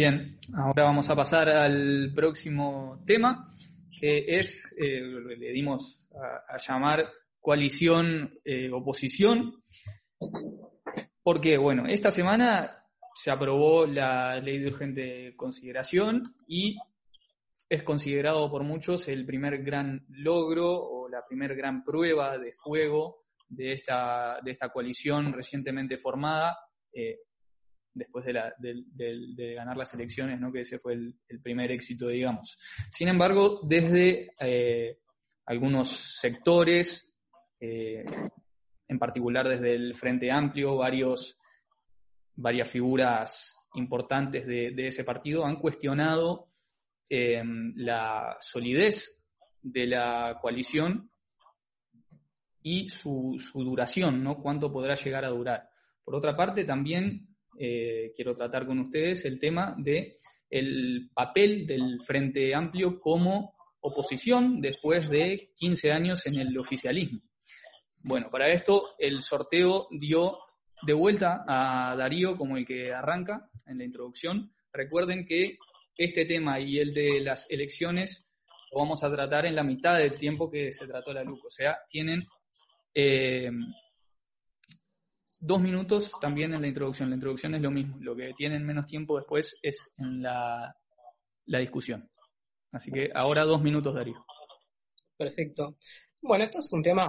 Bien, ahora vamos a pasar al próximo tema, que es, eh, le dimos a, llamar coalición eh, oposición, porque, bueno, esta semana se aprobó la ley de urgente consideración y es considerado por muchos el primer gran logro o la primer gran prueba de fuego de esta, de esta coalición recientemente formada. Eh, después de, ganar las elecciones, ¿no? que ese fue el, primer éxito, digamos. Sin embargo, desde eh, algunos sectores, eh, en particular desde el Frente Amplio, varias figuras importantes de, ese partido han cuestionado eh, la solidez de la coalición y su, su, duración, ¿no? Cuánto podrá llegar a durar. Por otra parte, también eh, quiero tratar con ustedes el tema de el papel del Frente Amplio como oposición después de 15 años en el oficialismo. Bueno, para esto el sorteo dio de vuelta a Darío como el que arranca en la introducción. Recuerden que este tema y el de las elecciones lo vamos a tratar en la mitad del tiempo que se trató la LUC. O sea, tienen eh, dos minutos también en la introducción. La introducción es lo mismo. Lo que tienen menos tiempo después es en la, discusión. Así que ahora dos minutos, Darío. Perfecto. Bueno, esto es un tema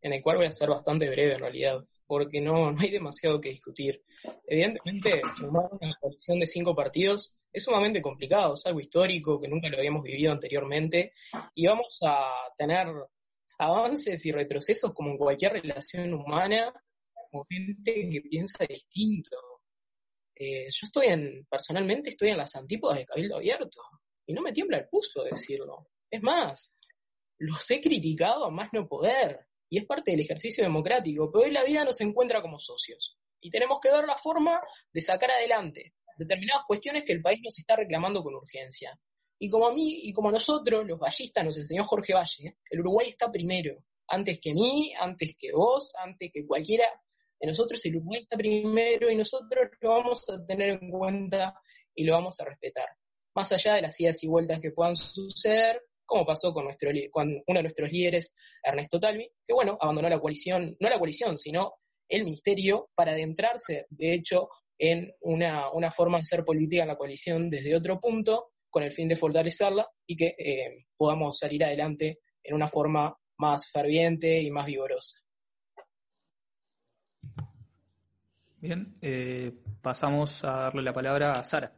en el cual voy a ser bastante breve en realidad, porque no, no hay demasiado que discutir. Evidentemente, formar una coalición de cinco partidos es sumamente complicado, es algo histórico que nunca lo habíamos vivido anteriormente, y vamos a tener avances y retrocesos como en cualquier relación humana, gente que piensa distinto. Eh, yo estoy en, personalmente estoy en las antípodas de Cabildo Abierto y no me tiembla el pulso de decirlo. Es más, los he criticado a más no poder y es parte del ejercicio democrático, pero hoy la vida nos encuentra como socios y tenemos que ver la forma de sacar adelante determinadas cuestiones que el país nos está reclamando con urgencia. Y como a mí y como a nosotros, los vallistas, nos enseñó Jorge Valle, el Uruguay está primero, antes que mí, antes que vos, antes que cualquiera nosotros el Uruguay está primero y nosotros lo vamos a tener en cuenta y lo vamos a respetar. Más allá de las idas y vueltas que puedan suceder, como pasó con, nuestro, con uno de nuestros líderes, Ernesto Talvi, que bueno, abandonó la coalición, no la coalición, sino el ministerio para adentrarse, de hecho, en una, forma de ser política en la coalición desde otro punto, con el fin de fortalecerla y que eh, podamos salir adelante en una forma más ferviente y más vigorosa. Bien, eh, pasamos a darle la palabra a Sara.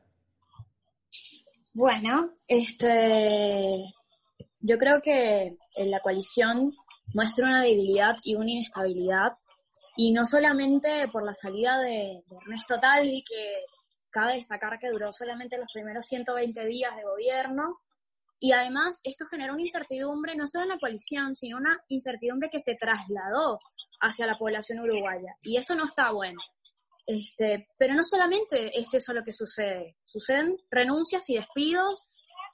Bueno, este, yo creo que la coalición muestra una debilidad y una inestabilidad, y no solamente por la salida de, Ernesto Talvi, que cabe destacar que duró solamente los primeros 120 días de gobierno, y además esto generó una incertidumbre no solo en la coalición, sino una incertidumbre que se trasladó hacia la población uruguaya, y esto no está bueno. Este, pero no solamente es eso lo que sucede, suceden renuncias y despidos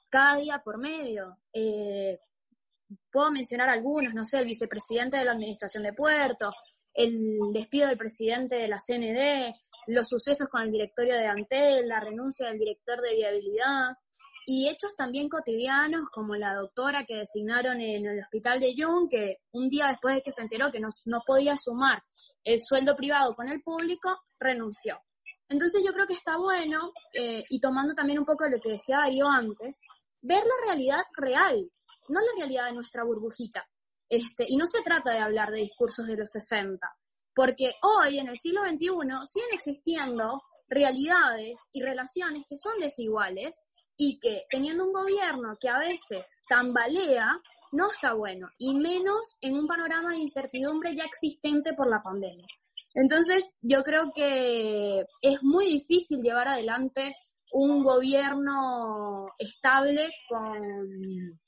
cada día por medio. Eh, puedo mencionar algunos, no sé, el vicepresidente de la Administración de Puertos, el despido del presidente de la CND, los sucesos con el directorio de Antel, la renuncia del director de viabilidad y hechos también cotidianos como la doctora que designaron en el hospital de Jung, que un día después de que se enteró que no, no podía sumar el sueldo privado con el público, renunció. Entonces yo creo que está bueno, eh, y tomando también un poco de lo que decía Darío antes, ver la realidad real, no la realidad de nuestra burbujita. Este, y no se trata de hablar de discursos de los 60, porque hoy, en el siglo XXI, siguen existiendo realidades y relaciones que son desiguales y que teniendo un gobierno que a veces tambalea, no está bueno, y menos en un panorama de incertidumbre ya existente por la pandemia. Entonces, yo creo que es muy difícil llevar adelante un gobierno estable con,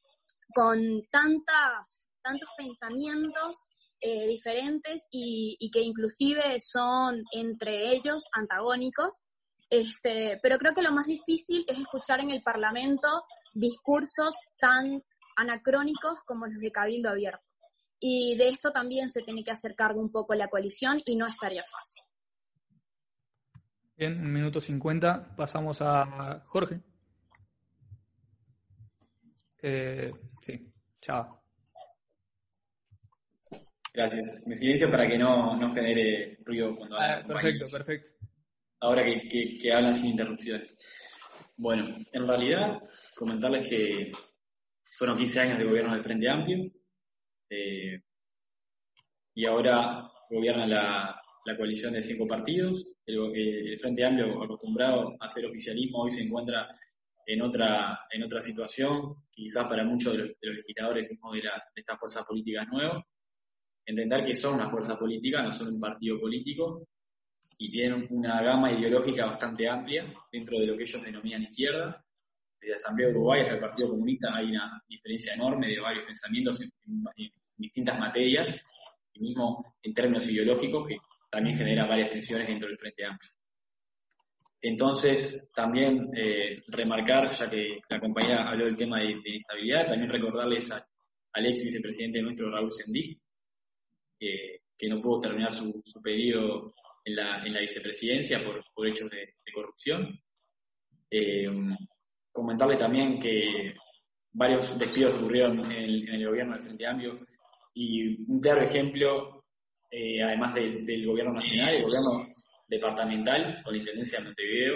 con tantas, tantos pensamientos eh, diferentes y, y, que inclusive son entre ellos antagónicos. Este, pero creo que lo más difícil es escuchar en el Parlamento discursos tan anacrónicos como los de Cabildo Abierto. Y de esto también se tiene que hacer cargo un poco la coalición y no estaría fácil. Bien, un minuto cincuenta. Pasamos a Jorge. Eh, sí, chao. Gracias. Me silencio para que no, no genere ruido cuando ah, Perfecto, perfecto. Ahora que, que, hablan sin interrupciones. Bueno, en realidad, comentarles que fueron 15 años de gobierno del Frente Amplio eh, y ahora gobierna la, la, coalición de cinco partidos. El, el, Frente Amplio, acostumbrado a hacer oficialismo, hoy se encuentra en otra, situación, quizás para muchos de los, legisladores de, de estas fuerzas políticas nuevas entender que son una fuerza política, no son un partido político, y tienen una gama ideológica bastante amplia dentro de lo que ellos denominan izquierda. La Asamblea de Uruguay hasta el Partido Comunista hay una diferencia enorme de varios pensamientos en, distintas materias, y mismo en términos ideológicos, que también genera varias tensiones dentro del Frente Amplio. Entonces, también eh, remarcar, ya que la compañera habló del tema de, inestabilidad, también recordarles al ex vicepresidente nuestro, Raúl Sendí, que, no pudo terminar su, periodo en la, en la, vicepresidencia por, por hechos de, corrupción. Eh, comentarle también que varios despidos ocurrieron en el, gobierno del Frente Amplio y un claro ejemplo, eh, además del gobierno nacional, el gobierno departamental con la Intendencia de Montevideo,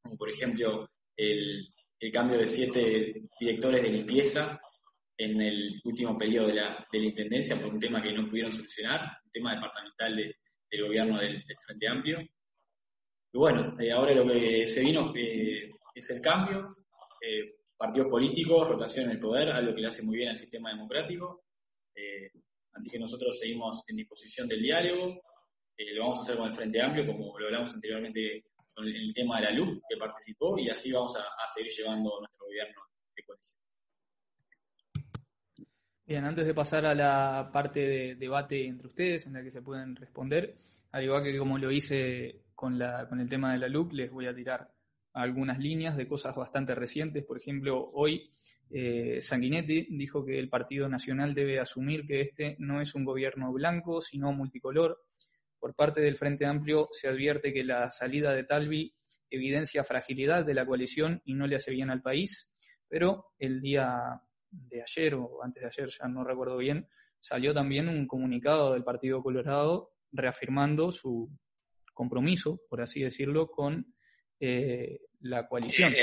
como por ejemplo el, el cambio de siete directores de limpieza en el último periodo de la, de la Intendencia por un tema que no pudieron solucionar, un tema departamental del gobierno del, Frente Amplio. Y bueno, eh, ahora lo que se vino eh, es el cambio, eh, partidos políticos, rotación en el poder, algo que le hace muy bien al sistema democrático. así que nosotros seguimos en disposición del diálogo, lo vamos a hacer con el Frente Amplio, como lo hablamos anteriormente con el, tema de la luz que participó, y así vamos a, a seguir llevando nuestro gobierno de coalición. Bien, antes de pasar a la parte de debate entre ustedes, en la que se pueden responder, al igual que como lo hice con, la, con el tema de la LUC, les voy a tirar algunas líneas de cosas bastante recientes. Por ejemplo, hoy eh, Sanguinetti dijo que el Partido Nacional debe asumir que este no es un gobierno blanco, sino multicolor. Por parte del Frente Amplio se advierte que la salida de Talvi evidencia fragilidad de la coalición y no le hace bien al país, pero el día de ayer o antes de ayer, ya no recuerdo bien, salió también un comunicado del Partido Colorado reafirmando su compromiso, por así decirlo, con eh, la coalición.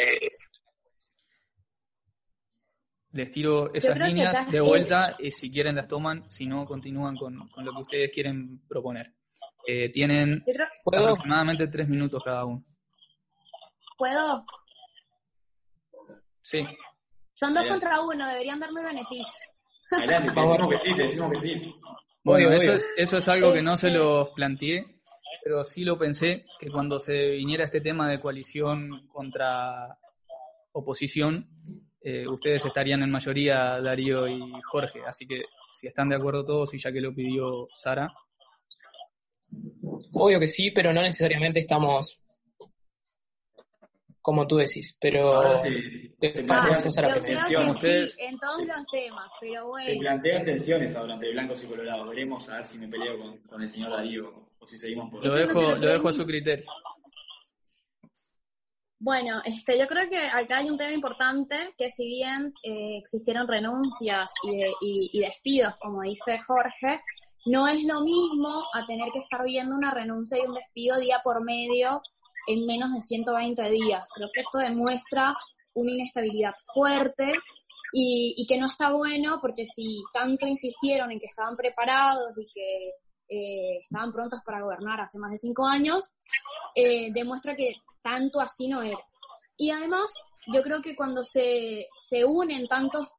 Les tiro esas líneas de vuelta y si quieren las toman, si no continúan con, lo que ustedes quieren proponer. Eh, tienen aproximadamente tres minutos cada uno. ¿Puedo? Sí. Son dos contra uno, deberían darme beneficio. Adelante, te decimos que sí, te decimos que sí. Bueno, eso es, eso es algo que no se este los planteé, pero sí lo pensé, que cuando se viniera este tema de coalición contra oposición, eh, ustedes estarían en mayoría, Darío y Jorge. Así que si están de acuerdo todos y ya que lo pidió Sara. Obvio que sí, pero no necesariamente estamos como tú decís, pero Ahora sí, se plantean tensiones. en todos los temas, pero bueno. Se plantean tensiones ahora entre blancos y colorados. Veremos a ver si me peleo con, con el señor Darío o si seguimos por Lo dejo, lo dejo a su criterio. Bueno, este, yo creo que acá hay un tema importante que si bien eh, existieron renuncias y, y, y despidos, como dice Jorge, no es lo mismo a tener que estar viendo una renuncia y un despido día por medio en menos de 120 días. Creo que esto demuestra una inestabilidad fuerte y, que no está bueno porque si tanto insistieron en que estaban preparados y que eh, estaban prontos para gobernar hace más de cinco años, eh, demuestra que tanto así no era. Y además, yo creo que cuando se, se unen tantos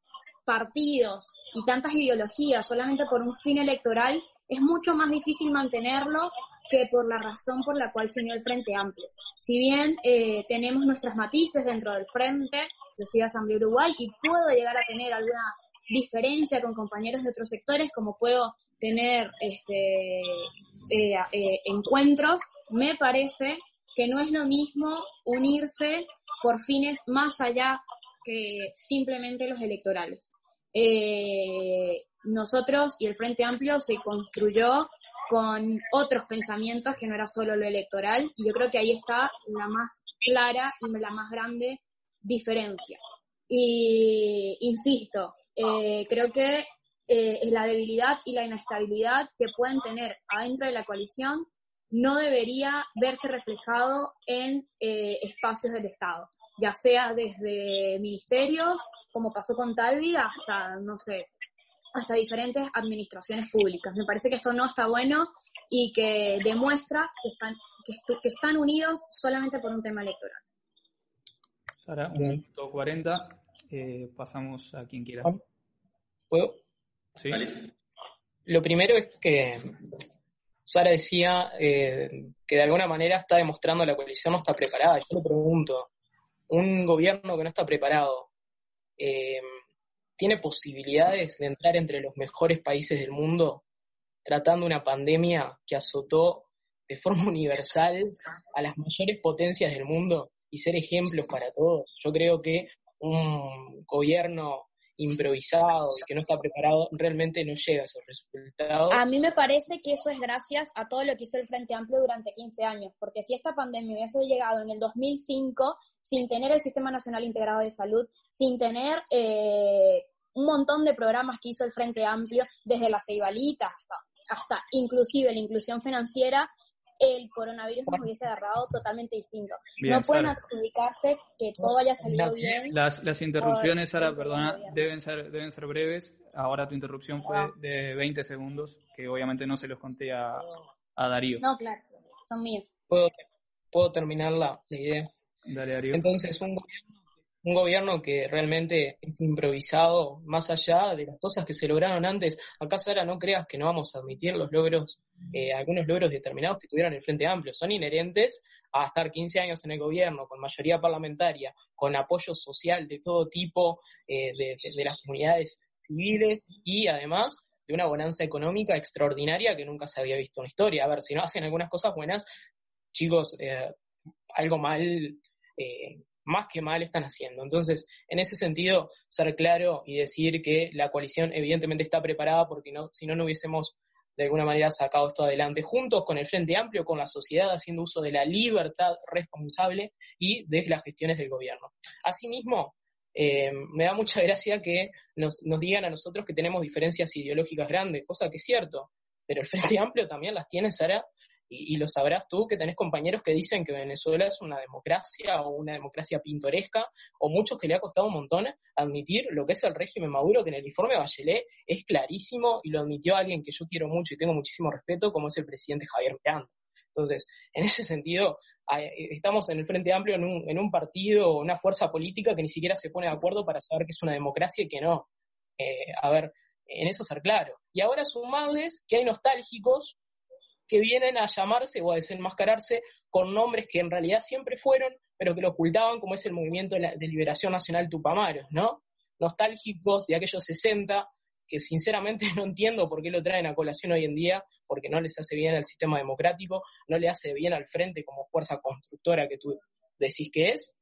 partidos y tantas ideologías solamente por un fin electoral, es mucho más difícil mantenerlo que por la razón por la cual se unió el Frente Amplio. Si bien eh, tenemos nuestros matices dentro del Frente, yo soy Asamblea Uruguay y puedo llegar a tener alguna diferencia con compañeros de otros sectores, como puedo tener este, eh, eh, encuentros, me parece que no es lo mismo unirse por fines más allá que simplemente los electorales. nosotros y el Frente Amplio se construyó con otros pensamientos que no era solo lo electoral y yo creo que ahí está la más clara y la más grande diferencia. Y insisto, eh, creo que eh, la debilidad y la inestabilidad que pueden tener adentro de la coalición no debería verse reflejado en eh, espacios del Estado, ya sea desde ministerios, como pasó con Talvi, hasta, no sé, hasta diferentes administraciones públicas. Me parece que esto no está bueno y que demuestra que están, que, están unidos solamente por un tema electoral. Sara, un minuto 40, eh, pasamos a quien quiera. ¿Puedo? Sí. Lo primero es que Sara decía eh, que de alguna manera está demostrando la coalición no está preparada. Yo le pregunto, un gobierno que no está preparado, eh, ¿tiene posibilidades de entrar entre los mejores países del mundo tratando una pandemia que azotó de forma universal a las mayores potencias del mundo y ser ejemplos para todos? Yo creo que un gobierno improvisado y que no está preparado, realmente no llega a esos resultados. A mí me parece que eso es gracias a todo lo que hizo el Frente Amplio durante 15 años, porque si esta pandemia hubiese llegado en el 2005 sin tener el Sistema Nacional Integrado de Salud, sin tener eh, un montón de programas que hizo el Frente Amplio, desde la Ceibalita hasta, hasta inclusive la inclusión financiera, el coronavirus nos hubiese agarrado totalmente distinto. no pueden adjudicarse que todo haya salido bien. Las, las interrupciones, Sara, perdona, deben ser, deben ser breves. Ahora tu interrupción fue de 20 segundos, que obviamente no se los conté a, a Darío. No, claro, son míos. ¿Puedo, puedo terminar la, la idea? Dale, Darío. Entonces, un gobierno un gobierno que realmente es improvisado más allá de las cosas que se lograron antes. Acá, Sara, no creas que no vamos a admitir los logros, eh, algunos logros determinados que tuvieron el Frente Amplio. Son inherentes a estar 15 años en el gobierno, con mayoría parlamentaria, con apoyo social de todo tipo eh, de, las comunidades civiles y además de una bonanza económica extraordinaria que nunca se había visto en la historia. A ver, si no hacen algunas cosas buenas, chicos, eh, algo mal más que mal están haciendo. Entonces, en ese sentido, ser claro y decir que la coalición evidentemente está preparada porque no, si no, no hubiésemos de alguna manera sacado esto adelante juntos con el Frente Amplio, con la sociedad, haciendo uso de la libertad responsable y de las gestiones del gobierno. Asimismo, eh, me da mucha gracia que nos, nos digan a nosotros que tenemos diferencias ideológicas grandes, cosa que es cierto, pero el Frente Amplio también las tiene, Sara, y, lo sabrás tú, que tenés compañeros que dicen que Venezuela es una democracia o una democracia pintoresca, o muchos que le ha costado un montón admitir lo que es el régimen Maduro, que en el informe Bachelet es clarísimo y lo admitió alguien que yo quiero mucho y tengo muchísimo respeto, como es el presidente Javier Miranda. Entonces, en ese sentido, estamos en el Frente Amplio en un, en un partido, una fuerza política que ni siquiera se pone de acuerdo para saber que es una democracia y que no. Eh, a ver, en eso ser claro. Y ahora sumarles que hay nostálgicos que vienen a llamarse o a desenmascararse con nombres que en realidad siempre fueron, pero que lo ocultaban, como es el movimiento de, Liberación Nacional Tupamaros, ¿no? Nostálgicos de aquellos 60, que sinceramente no entiendo por qué lo traen a colación hoy en día, porque no les hace bien al sistema democrático, no le hace bien al frente como fuerza constructora que tú decís que es.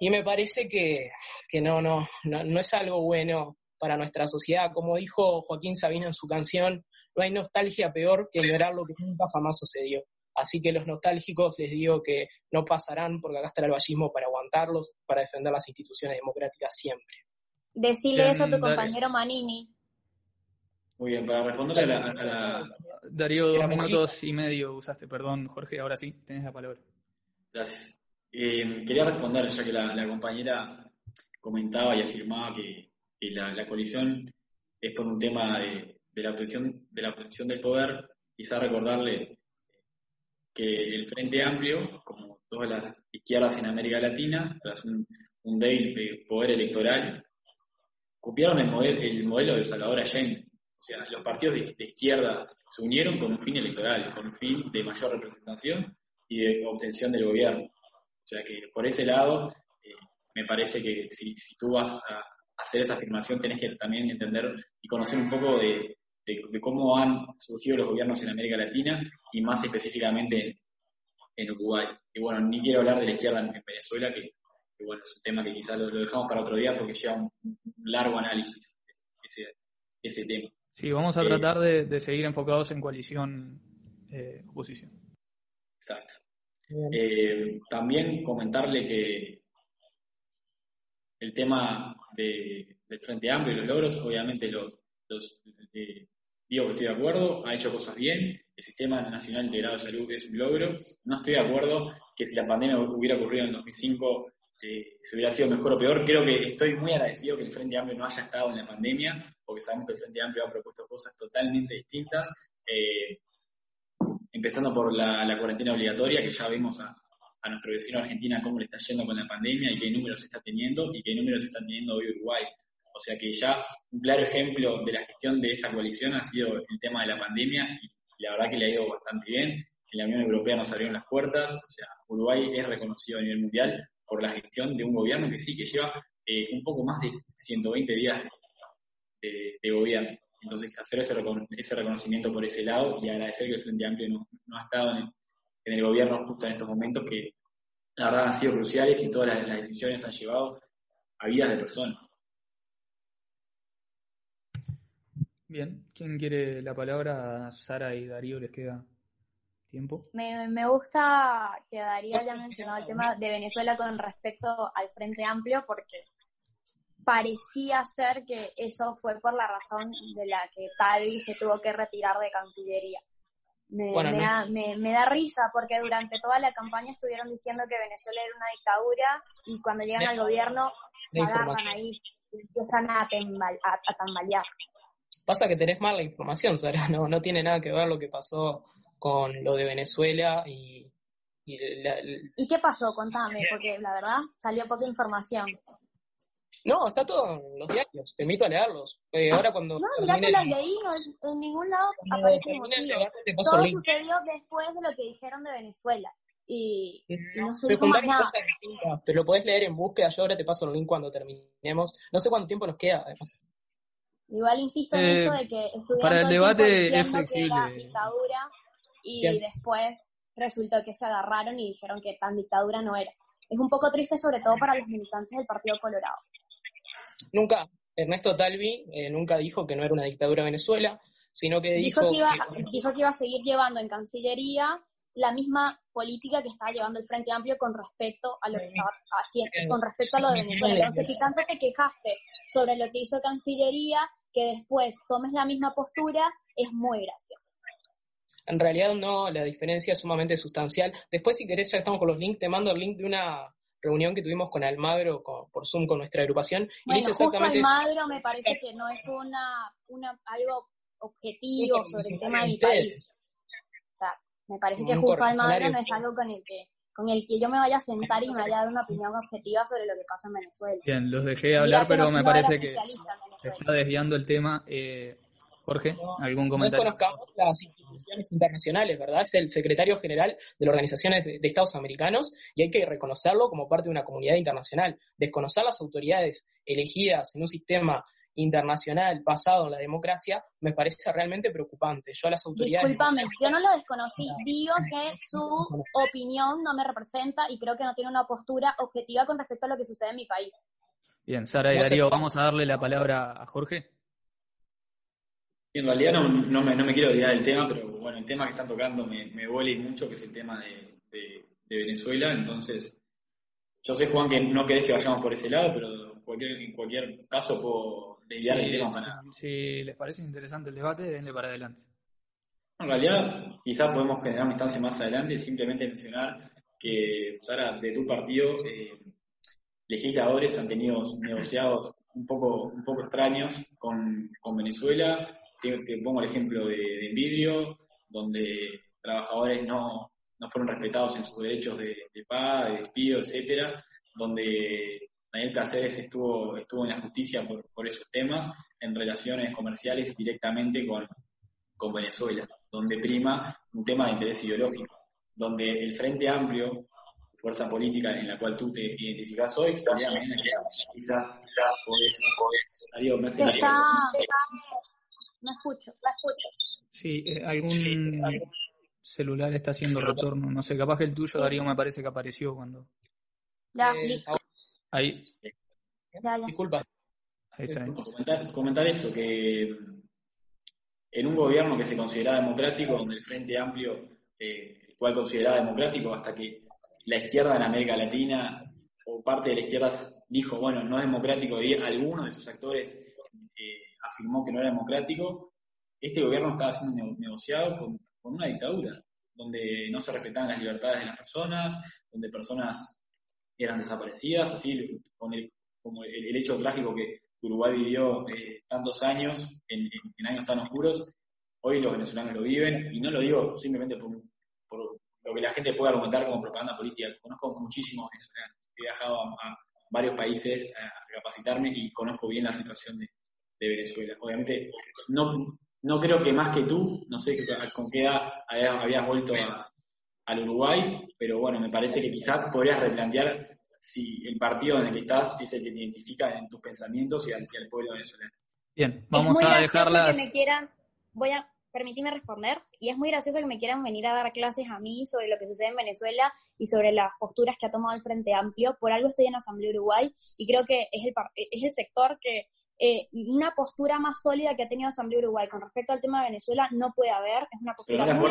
Y me parece que, que no, no, no, no es algo bueno para nuestra sociedad. Como dijo Joaquín Sabina en su canción, no hay nostalgia peor que ignorar lo que nunca jamás sucedió. Así que los nostálgicos les digo que no pasarán porque acá está el vallismo para aguantarlos, para defender las instituciones democráticas siempre. Decirle eso a tu compañero Manini. Muy bien, para responderle a la... Darío, dos minutos y medio usaste, perdón, Jorge, ahora sí, tenés la palabra. Gracias. Eh, quería responder, ya que la, compañera comentaba y afirmaba que, la, la, coalición es por un tema de, de la obtención, de la del poder, quizá recordarle que el Frente Amplio, como todas las izquierdas en América Latina, tras un, un débil poder electoral, copiaron el, modelo, el modelo de Salvador Allende. O sea, los partidos de, izquierda se unieron con un fin electoral, con un fin de mayor representación y de obtención del gobierno. O sea que por ese lado, eh, me parece que si, si, tú vas a hacer esa afirmación, tenés que también entender y conocer un poco de, de, cómo han surgido los gobiernos en América Latina y más específicamente en Uruguay. Y bueno, ni quiero hablar de la izquierda en Venezuela, que, bueno, es un tema que quizás lo, dejamos para otro día porque lleva un, largo análisis ese, ese tema. Sí, vamos a eh, tratar de, seguir enfocados en coalición eh, oposición. Exacto. Eh, también comentarle que el tema de, del Frente Amplio y los logros, obviamente los, los eh, digo que estoy de acuerdo, ha hecho cosas bien, el Sistema Nacional Integrado de Salud es un logro, no estoy de acuerdo que si la pandemia hubiera ocurrido en 2005 eh, se hubiera sido mejor o peor, creo que estoy muy agradecido que el Frente Amplio no haya estado en la pandemia, porque sabemos que el Frente Amplio ha propuesto cosas totalmente distintas, eh, empezando por la, cuarentena obligatoria, que ya vemos a, a nuestro vecino Argentina cómo le está yendo con la pandemia y qué números está teniendo y qué números está teniendo hoy Uruguay. O sea que ya un claro ejemplo de la gestión de esta coalición ha sido el tema de la pandemia y la verdad que le ha ido bastante bien. En la Unión Europea nos abrieron las puertas, o sea, Uruguay es reconocido a nivel mundial por la gestión de un gobierno que sí, que lleva eh, un poco más de 120 días de, gobierno. Entonces, hacer ese, reconocimiento por ese lado y agradecer que el Frente Amplio no, ha estado en, el gobierno justo en estos momentos que la verdad han sido cruciales y todas las decisiones han llevado a vidas de personas. Bien, ¿quién quiere la palabra? Sara y Darío, les queda tiempo. Me, me, gusta que Darío haya mencionado el tema de Venezuela con respecto al Frente Amplio, porque parecía ser que eso fue por la razón de la que Talvi se tuvo que retirar de Cancillería. Me, bueno, me, da, me, me, da, risa porque durante toda la campaña estuvieron diciendo que Venezuela era una dictadura y cuando llegan al gobierno se agarran ahí y empiezan a, tembal, a, a, tambalear. Pasa que tenés mal la información, Sara, no, no tiene nada que ver lo que pasó con lo de Venezuela y... ¿Y, la, ¿Y qué pasó? Contame, porque la verdad salió poca información. No, está todo en los diarios, te invito a leerlos. Eh, ahora cuando no, mirá que los leí, no, en ningún lado aparece motivo. Todo sucedió después de lo que dijeron de Venezuela. Y, y no se dijo más nada. Te lo podés leer en búsqueda, yo ahora te paso el link cuando terminemos. No sé cuánto tiempo nos queda, además. Igual insisto en Eh, esto de que para el debate es diciendo que flexible. era dictadura y después resultó que se agarraron y dijeron que tan dictadura no era. Es un poco triste sobre todo para los militantes del Partido Colorado. Nunca, Ernesto Talvi eh, nunca dijo que no era una dictadura Venezuela, sino que dijo, Dijo que, iba, que- dijo que iba a seguir llevando en Cancillería la misma política que estaba llevando el Frente Amplio con respecto a lo que estaba haciendo, con respecto a lo de Venezuela. Entonces, si tanto te quejaste sobre lo que hizo Cancillería, que después tomes la misma postura, es muy gracioso. en realidad no, la diferencia es sumamente sustancial. Después, si querés, ya estamos con los links, te mando el link de una reunión que tuvimos con Almagro con- por Zoom con nuestra agrupación. Y dice justo exactamente eso. Almagro me parece que no es una, una algo objetivo sobre el tema de mi ustedes. país. O sea, me parece que justo Almagro no es algo con el que con el que yo me vaya a sentar y me vaya a dar una opinión objetiva sobre lo que pasa en Venezuela. Bien, los dejé hablar, pero no- me no parece que se está desviando el tema. Eh, Jorge, ¿algún No comentario? desconozcamos las instituciones internacionales, ¿verdad? Es el secretario general de las organizaciones de, de Estados americanos y hay que reconocerlo como parte de una comunidad internacional. Desconocer las autoridades elegidas en un sistema internacional basado en la democracia me parece realmente preocupante. Yo a las autoridades... Discúlpame, yo no lo desconocí. Digo que su opinión no me representa y creo que no tiene una postura objetiva con respecto a lo que sucede en mi país. Bien, Sara y Darío, vamos a darle la palabra a Jorge. En realidad no, no, me, no me quiero olvidar del tema, pero bueno, el tema que están tocando me, me huele mucho, que es el tema de, de- de Venezuela. Entonces, yo sé, Juan, que no querés que vayamos por ese lado, pero cualquier, en cualquier caso puedo desviar el tema para... si, les parece interesante el debate, denle para adelante. En realidad, quizás podemos generar una instancia más adelante, simplemente mencionar que, Sara, de tu partido, eh, legisladores han tenido negociados un poco, un poco extraños con, con Venezuela. Te, te pongo el ejemplo de, de Envidrio, donde trabajadores no, no fueron respetados en sus derechos de, de paga, de despido, etcétera, donde Daniel Placeres estuvo, estuvo en la justicia por, por esos temas, en relaciones comerciales directamente con, con Venezuela, donde prima un tema de interés ideológico, donde el Frente Amplio, fuerza política en la cual tú te identificás hoy, quizás, quizás podés, podés, Darío, me hace Se está... No escucho, no escucho. Sí, eh, algún celular está haciendo retorno. No sé, capaz que el tuyo, Darío, me parece que apareció cuando. Ya, Eh, listo. Ahí, Ya, ya. Disculpa. ahí está. comentar, comentar eso, que en un gobierno que se consideraba democrático, donde el Frente Amplio, eh, el cual consideraba democrático, hasta que la izquierda en América Latina o parte de la izquierda dijo, bueno, no es democrático, y algunos de sus actores eh, afirmó que no era democrático, este gobierno estaba siendo negociado con, una dictadura, donde no se respetaban las libertades de las personas, donde personas eran desaparecidas, así con el, como el, hecho trágico que Uruguay vivió eh, tantos años, en, años tan oscuros, hoy los venezolanos lo viven, y no lo digo simplemente por, lo que la gente puede argumentar como propaganda política, conozco muchísimos venezolanos, he viajado a, varios países a capacitarme y conozco bien la situación de, Venezuela. Obviamente, no, no creo que más que tú, no sé con qué edad habías, vuelto al Uruguay, pero bueno, me parece que quizás podrías replantear si el partido en el que estás es el que te identifica en tus pensamientos y al, pueblo venezolano. Bien, vamos a dejarlas. Que me quieran, voy a permitirme responder, y es muy gracioso que me quieran venir a dar clases a mí sobre lo que sucede en Venezuela y sobre las posturas que ha tomado el Frente Amplio. Por algo estoy en Asamblea Uruguay y creo que es el, es el sector que eh, una postura más sólida que ha tenido Asamblea Uruguay con respecto al tema de Venezuela no puede haber, es una postura muy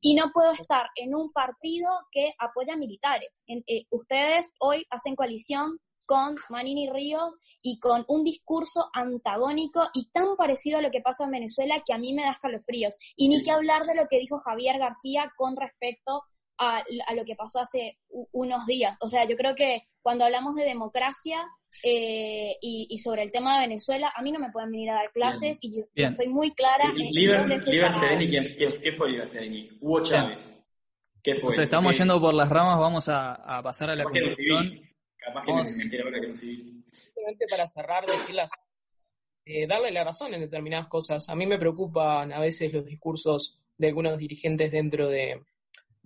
y no puedo estar en un partido que apoya militares. Eh, ustedes hoy hacen coalición con Manini Ríos y con un discurso antagónico y tan parecido a lo que pasa en Venezuela que a mí me da escalofríos. Y ni que hablar de lo que dijo Javier García con respecto a, lo que pasó hace unos días. O sea, yo creo que cuando hablamos de democracia eh, y, sobre el tema de Venezuela, a mí no me pueden venir a dar clases y yo estoy muy clara. En, Liber, Sereni, ¿qué, fue Liber Sereni? Hugo Chávez. ¿Qué fue? O estamos yendo por las ramas, vamos a, pasar a la conclusión. Capaz que me mentira ahora que no Simplemente para cerrar, decirlas, eh, darle la razón en determinadas cosas. A mí me preocupan a veces los discursos de algunos dirigentes dentro de,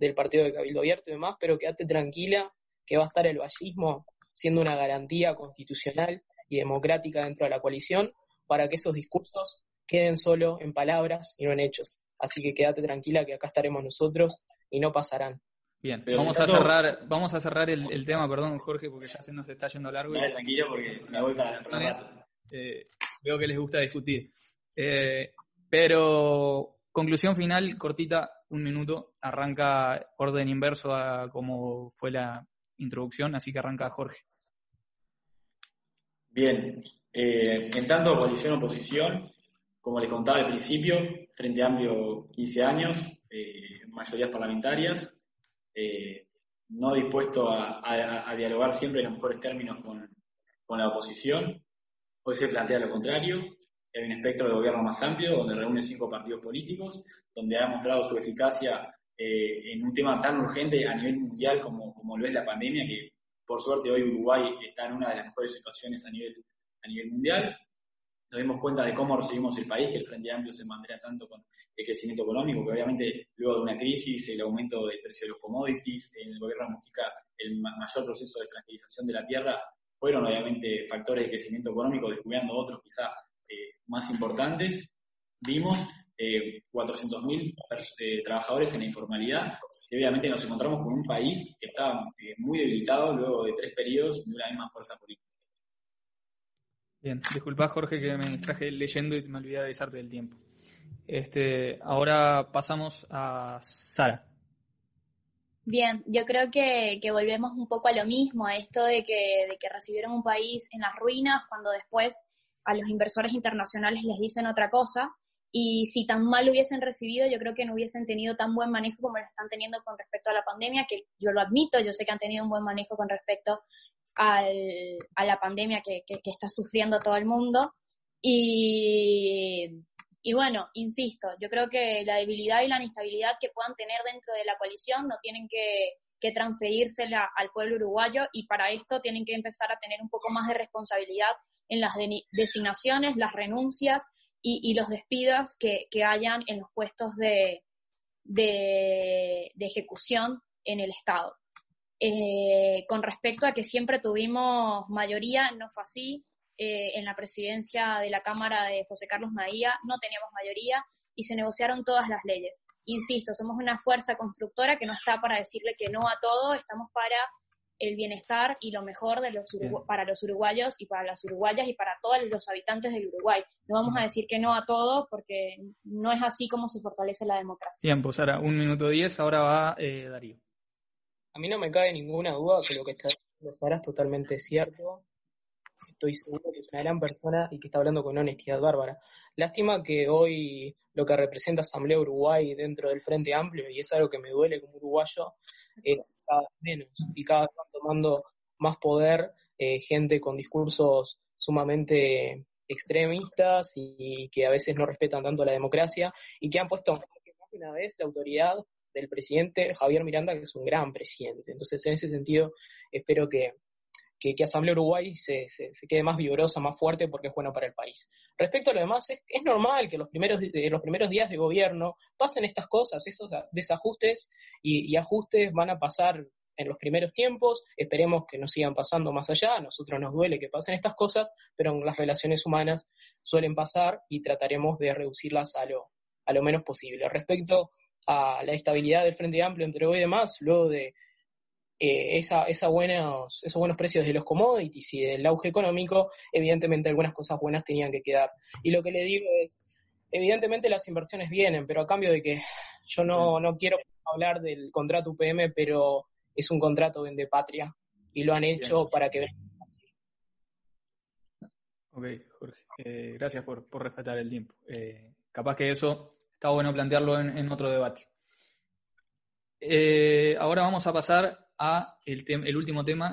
del partido de Cabildo Abierto y demás, pero quédate tranquila que va a estar el vallismo siendo una garantía constitucional y democrática dentro de la coalición para que esos discursos queden solo en palabras y no en hechos. Así que quédate tranquila que acá estaremos nosotros y no pasarán. Bien, vamos a cerrar, vamos a cerrar el, tema, perdón Jorge, porque ya se nos está yendo largo. tranquilo porque me voy para la eh, Veo que les gusta discutir. Eh, pero conclusión final, cortita, un minuto, arranca orden inverso a como fue la, introducción, así que arranca Jorge. Bien, eh, en tanto coalición oposición, como les contaba al principio, Frente Amplio 15 años, eh, mayorías parlamentarias, eh, no dispuesto a, dialogar siempre en los mejores términos con, con la oposición. Hoy se plantea lo contrario, hay un espectro de gobierno más amplio, donde reúne cinco partidos políticos, donde ha demostrado su eficacia eh, en un tema tan urgente a nivel mundial como, como lo es la pandemia, que por suerte hoy Uruguay está en una de las mejores situaciones a nivel, a nivel mundial. Nos dimos cuenta de cómo recibimos el país, que el Frente Amplio se mantendrá tanto con el crecimiento económico, que obviamente luego de una crisis, el aumento del precio de los commodities, el gobierno de Mujica, el mayor proceso de tranquilización de la tierra, fueron obviamente factores de crecimiento económico, descubriendo otros quizá eh, más importantes. Vimos eh, 400.000 eh, trabajadores en la informalidad. Y obviamente nos encontramos con un país que está eh, muy debilitado luego de tres periodos de una misma fuerza política. Bien, disculpa Jorge que me traje leyendo y me olvidé de avisarte del tiempo. Este, ahora pasamos a Sara. Bien, yo creo que, que, volvemos un poco a lo mismo, a esto de que, de que recibieron un país en las ruinas cuando después a los inversores internacionales les dicen otra cosa y si tan mal lo hubiesen recibido, yo creo que no hubiesen tenido tan buen manejo como lo están teniendo con respecto a la pandemia, que yo lo admito, yo sé que han tenido un buen manejo con respecto al, a la pandemia que, que, está sufriendo todo el mundo. Y, y bueno, insisto, yo creo que la debilidad y la inestabilidad que puedan tener dentro de la coalición no tienen que, que transferírsela al pueblo uruguayo y para esto tienen que empezar a tener un poco más de responsabilidad en las designaciones, las renuncias y, los despidos que, hayan en los puestos de, de, ejecución en el Estado. Eh, con respecto a que siempre tuvimos mayoría, no fue así. Eh, en la presidencia de la Cámara de José Carlos Maía no teníamos mayoría y se negociaron todas las leyes. Insisto, somos una fuerza constructora que no está para decirle que no a todo, estamos para el bienestar y lo mejor de los para los uruguayos y para las uruguayas y para todos los habitantes del Uruguay. No vamos a decir que no a todos porque no es así como se fortalece la democracia. Bien, pues ahora un minuto diez, ahora va eh, Darío. A mí no me cabe ninguna duda que lo que está diciendo Sara es totalmente cierto. Estoy seguro que es una gran persona y que está hablando con honestidad bárbara. Lástima que hoy lo que representa Asamblea Uruguay dentro del Frente Amplio, y es algo que me duele como uruguayo, es cada vez menos y cada vez van tomando más poder eh, gente con discursos sumamente extremistas y, que a veces no respetan tanto la democracia y que han puesto una vez la autoridad del presidente Javier Miranda, que es un gran presidente. Entonces, en ese sentido, espero que, que, Asamblea Uruguay se, se, quede más vigorosa, más fuerte, porque es bueno para el país. Respecto a lo demás, es, es normal que los primeros, los primeros días de gobierno pasen estas cosas, esos desajustes y, ajustes van a pasar en los primeros tiempos, esperemos que no sigan pasando más allá, a nosotros nos duele que pasen estas cosas, pero en las relaciones humanas suelen pasar y trataremos de reducirlas a lo, a lo menos posible. Respecto a la estabilidad del Frente Amplio entre hoy y demás, luego de eh, esa, esa buenos, esos buenos precios de los commodities y del auge económico, evidentemente algunas cosas buenas tenían que quedar. Y lo que le digo es, evidentemente las inversiones vienen, pero a cambio de que yo no, no quiero hablar del contrato UPM, pero es un contrato de patria y lo han hecho para que... Ok, Jorge, eh, gracias por, por, respetar el tiempo. Eh, capaz que eso está bueno plantearlo en, en otro debate. ahora vamos a pasar a el, el último tema